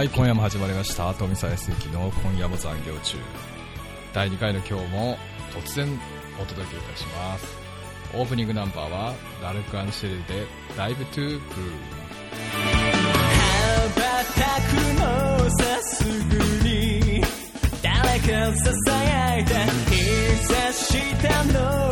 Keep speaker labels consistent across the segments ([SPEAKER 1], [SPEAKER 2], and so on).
[SPEAKER 1] はい今夜も始まりました。富澤康之の今夜も残業中。第2回の今日も突然お届けいたします。オープニングナンバーはラルク・アンシェルで「ダイブ・トゥ・ブルー」
[SPEAKER 2] 羽ばたくのさすぐに誰かささやいた膝下の。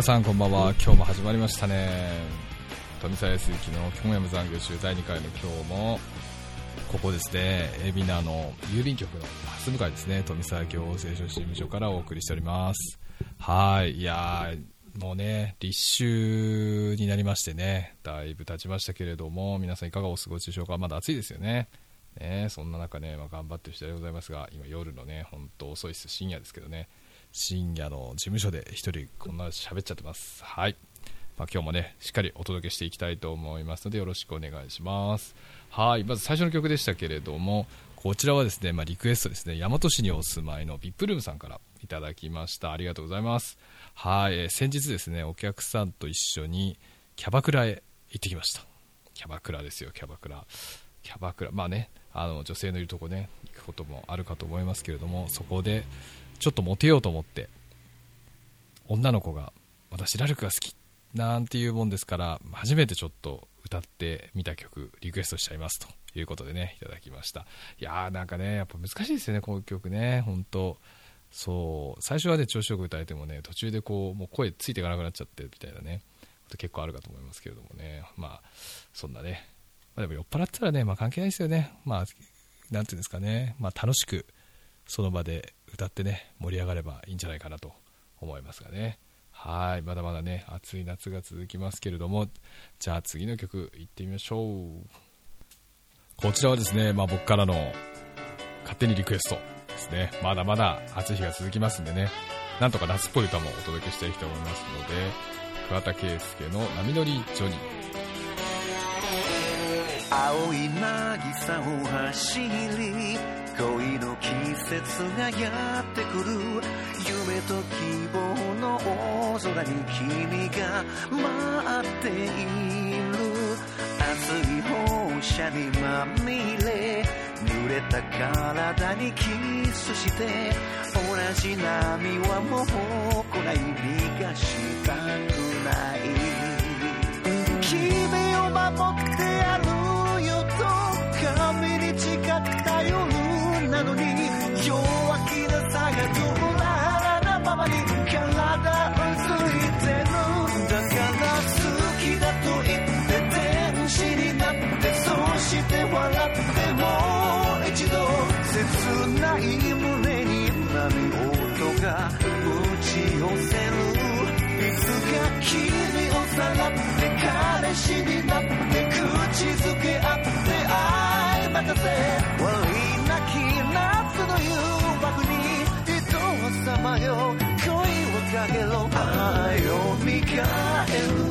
[SPEAKER 1] 皆さんこんばんは。今日も始まりましたね。富澤康之の今夜も残業中第2回の今日もここですね。海老名の郵便局の蓮向かいですね。富澤行政書士事務所からお送りしております。はい。いやもうね立秋になりましてね。だいぶ経ちましたけれども皆さんいかがお過ごしでしょうか？まだ暑いですよね。ねそんな中ね、まあ、頑張ってる人でございますが今夜のね本当遅いです。深夜ですけどね。深夜の事務所で一人こんな喋っちゃってます。はい、まあ、今日もねしっかりお届けしていきたいと思いますのでよろしくお願いします。はい。まず最初の曲でしたけれどもこちらはですね、まあ、リクエストですね。大和市にお住まいのビップルームさんからいただきました。ありがとうございます。はい、えー先日ですねお客さんと一緒にキャバクラへ行ってきました。キャバクラですよキャバクラ。キャバクラ。まあねあの女性のいるとこね行くこともあるかと思いますけれどもそこでちょっとモテようと思って女の子が私ラルクが好きなんていうもんですから初めてちょっと歌ってみた曲リクエストしちゃいますということでねいただきました。いやーなんかねやっぱ難しいですよねこういう曲ね本当。そう最初はね調子よく歌えてもね途中でこうもう声ついていかなくなっちゃってみたいなね結構あるかと思いますけれどもね。まあそんなね、まあ、でも酔っ払ってたらね、まあ、関係ないですよね。まあなんていうんですかね、まあ、楽しくその場で歌ってね盛り上がればいいんじゃないかなと思いますがね。はいまだまだね暑い夏が続きますけれどもじゃあ次の曲いってみましょう。こちらはですね、まあ、僕からの勝手にリクエストですね。まだまだ暑い日が続きますんでね。なんとか夏っぽい歌もお届けしていきたいと思いますので桑田佳祐の「波乗りジョニー」
[SPEAKER 3] 青い渚を走り恋の季節がやってくる。夢と希望の大空に君が待っている。熱い放射にまみれ。濡れた体にキスして同じ波はもう来ない。逃がしたくない君もう一度切ない胸に波音が打ち寄せる。いつか君をさらって彼氏になって口づけ合って愛。任せ。悪いなき夏の誘惑に人はさまよ恋をかけろ。愛を見返る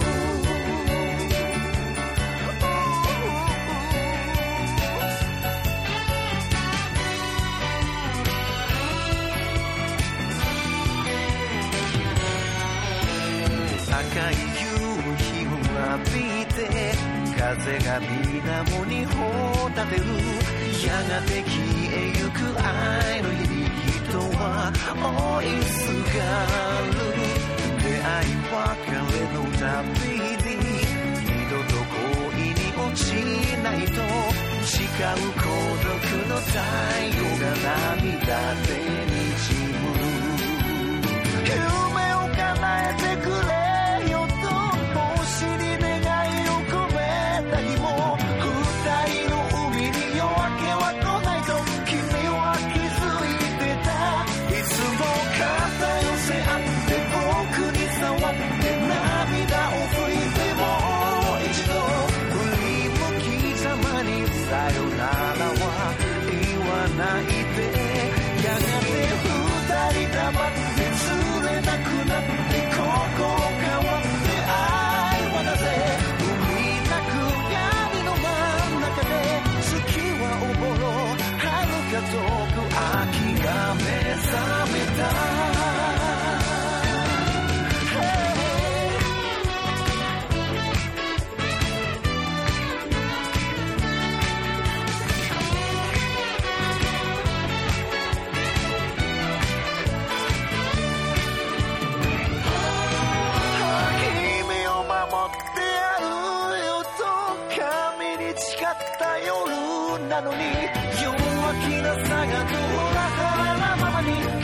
[SPEAKER 3] 風が水面に帆立てる。やがて消えゆく愛の日に人は追いすがる。出会い別れの旅に二度と恋に落ちないと誓う孤独の太陽が涙でに誓った夜なのに弱気なさがどうだからままに。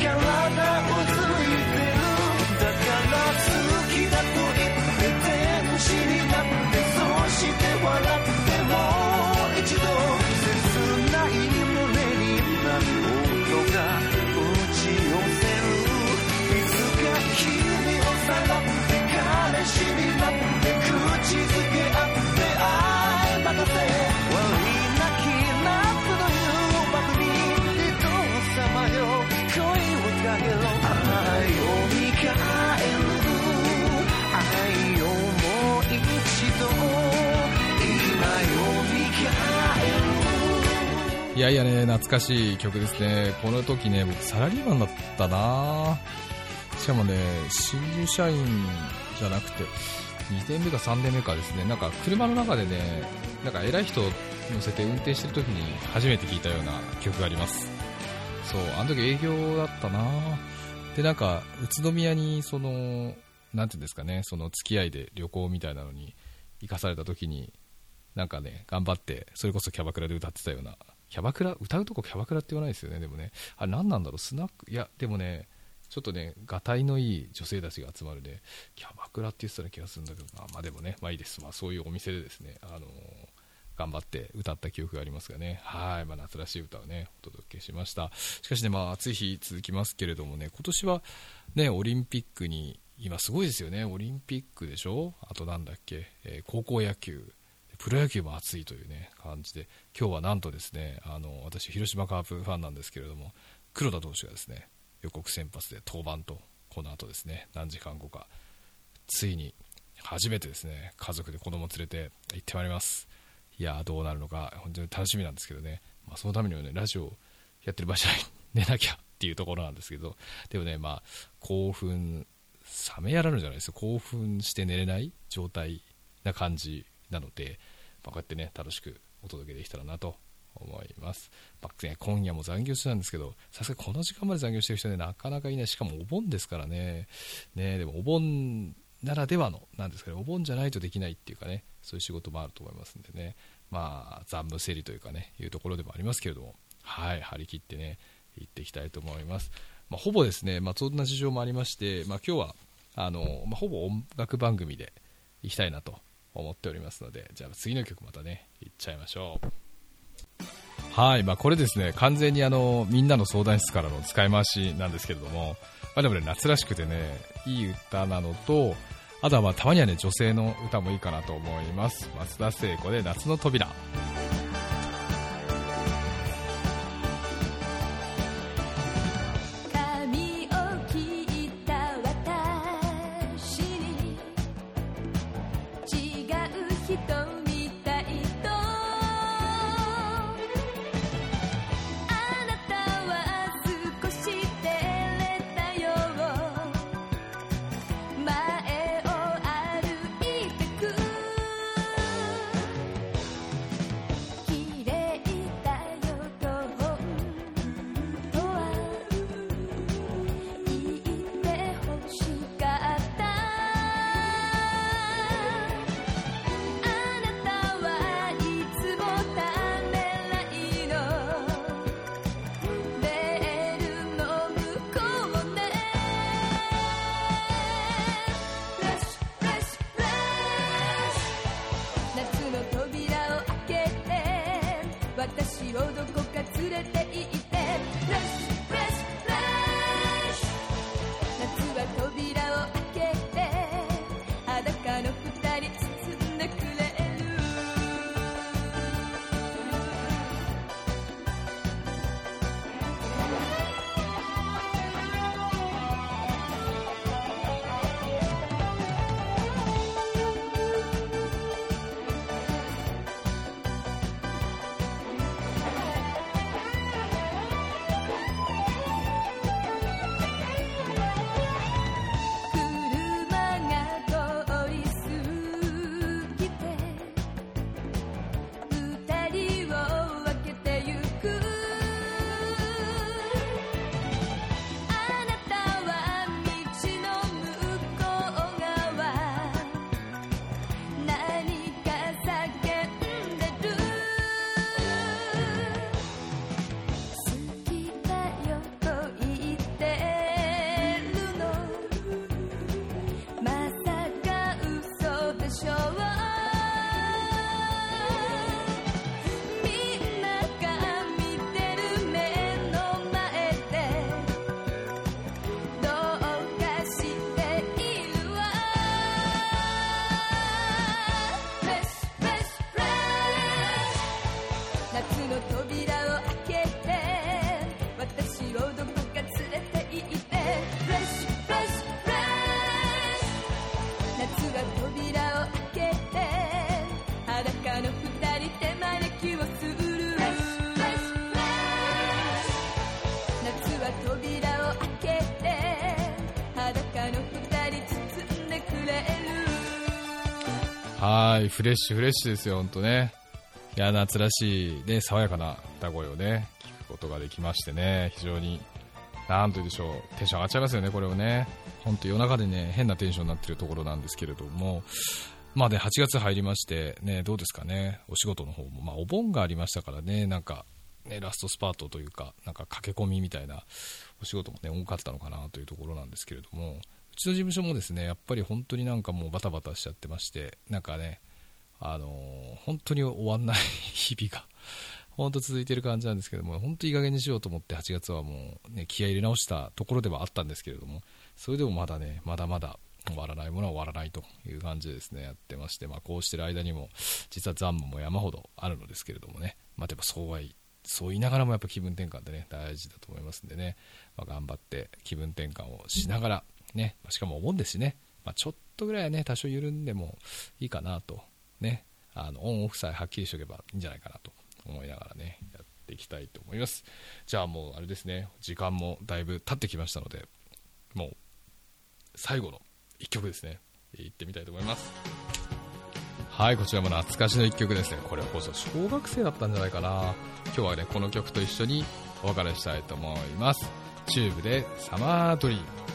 [SPEAKER 1] やいやね、懐かしい曲ですね。この時ね、僕サラリーマンだったなしかもね、新入社員じゃなくて、2年目か3年目かですね、なんか車の中でね、なんか偉い人乗せて運転してる時に初めて聞いたような曲があります。そう、あの時営業だったなで、なんか、宇都宮に、その、なんていうんですかね、その付き合いで旅行みたいなのに行かされた時に、なんかね、頑張って、それこそキャバクラで歌ってたような、キャバクラ、歌うとこキャバクラって言わないですよね、でもね。あれ何なんだろう、スナック、いや、でもね、ちょっとね、がたいのいい女性たちが集まるね、キャバクラって言ってたような気がするんだけどな、まあでもね、まあいいです。まあそういうお店でですね、あのー頑張って歌った記憶がありますがね、はい、まあ夏らしい歌をね、お届けしました。しかしね、まあ暑い日続きますけれどもね、今年はね、オリンピックに、今すごいですよね、オリンピックでしょ？あとなんだっけ、えー高校野球、プロ野球も熱いというね、感じで、今日はなんとですね、あの、私、広島カープファンなんですけれども、黒田投手がですね、予告先発で登板と、この後ですね、何時間後か、ついに、初めてですね、家族で子供連れて行ってまいります。いや、どうなるのか、本当に楽しみなんですけどね、まあ、そのためにはね、ラジオやってる場所に 寝なきゃっていうところなんですけど、でもね、まあ、興奮、冷めやらぬじゃないですよ、興奮して寝れない状態な感じなので、まあ、こうやってね、楽しくお届けできたらなと思います。まあね、今夜も残業中なんですけど、さすがこの時間まで残業してる人ね、なかなかいない、しかもお盆ですからね、ねでもお盆ならではの、なんですかね、お盆じゃないとできないっていうかね、そういう仕事もあると思いますんでね、まあ、残務整理というかね、いうところでもありますけれども、はい、張り切ってね、行っていきたいと思います。まあ、ほぼですね、まあ、そんな事情もありまして、まあ、今日は、あの、まあ、ほぼ音楽番組で行きたいなと思っておりますので、じゃあ次の曲またね、行っちゃいましょう。はい、まあ、これですね、完全にあの、みんなの相談室からの使い回しなんですけれども、まあ、でもね、夏らしくてね、いい歌なのと、あとはまあ、たまにはね、女性の歌もいいかなと思います。松田聖子で夏の扉。
[SPEAKER 4] をどこか連れて行って
[SPEAKER 1] はい、フレッシュフレッシュですよ、ほんとね。いや、夏らしい、ね、爽やかな歌声をね、聞くことができましてね、非常に、なんと言うでしょう、テンション上がっちゃいますよね、これをね。ほんと夜中でね、変なテンションになってるところなんですけれども、まあね、8月入りまして、ね、どうですかね、お仕事の方も、まあお盆がありましたからね、なんか、ね、ラストスパートというか、なんか駆け込みみたいなお仕事もね、多かったのかなというところなんですけれども、うちの事務所もですね、やっぱり本当になんかもうバタバタしちゃってまして、なんかね、あのー本当に終わんない 日々が、本当続いてる感じなんですけども、本当いい加減にしようと思って8月はもうね、気合い入れ直したところではあったんですけれども、それでもまだね、まだまだ終わらないものは終わらないという感じでですね、やってまして、まあこうしてる間にも、実は残務も山ほどあるのですけれどもね、まあでもそうはいそう言いながらもやっぱ気分転換ってね、大事だと思いますんでね、まあ、頑張って気分転換をしながら、あしかもお盆ですしね、まあ、ちょっとぐらいはね、多少緩んでもいいかなと、ね、あの、オンオフさえはっきりしておけばいいんじゃないかなと思いながらね、やっていきたいと思います。じゃあもうあれですね、時間もだいぶ経ってきましたので、もう、最後の一曲ですね、いってみたいと思います。はい、こちらも懐かしの一曲ですね。これこそ小学生だったんじゃないかな。今日はね、この曲と一緒にお別れしたいと思います。チューブでサマードリーム。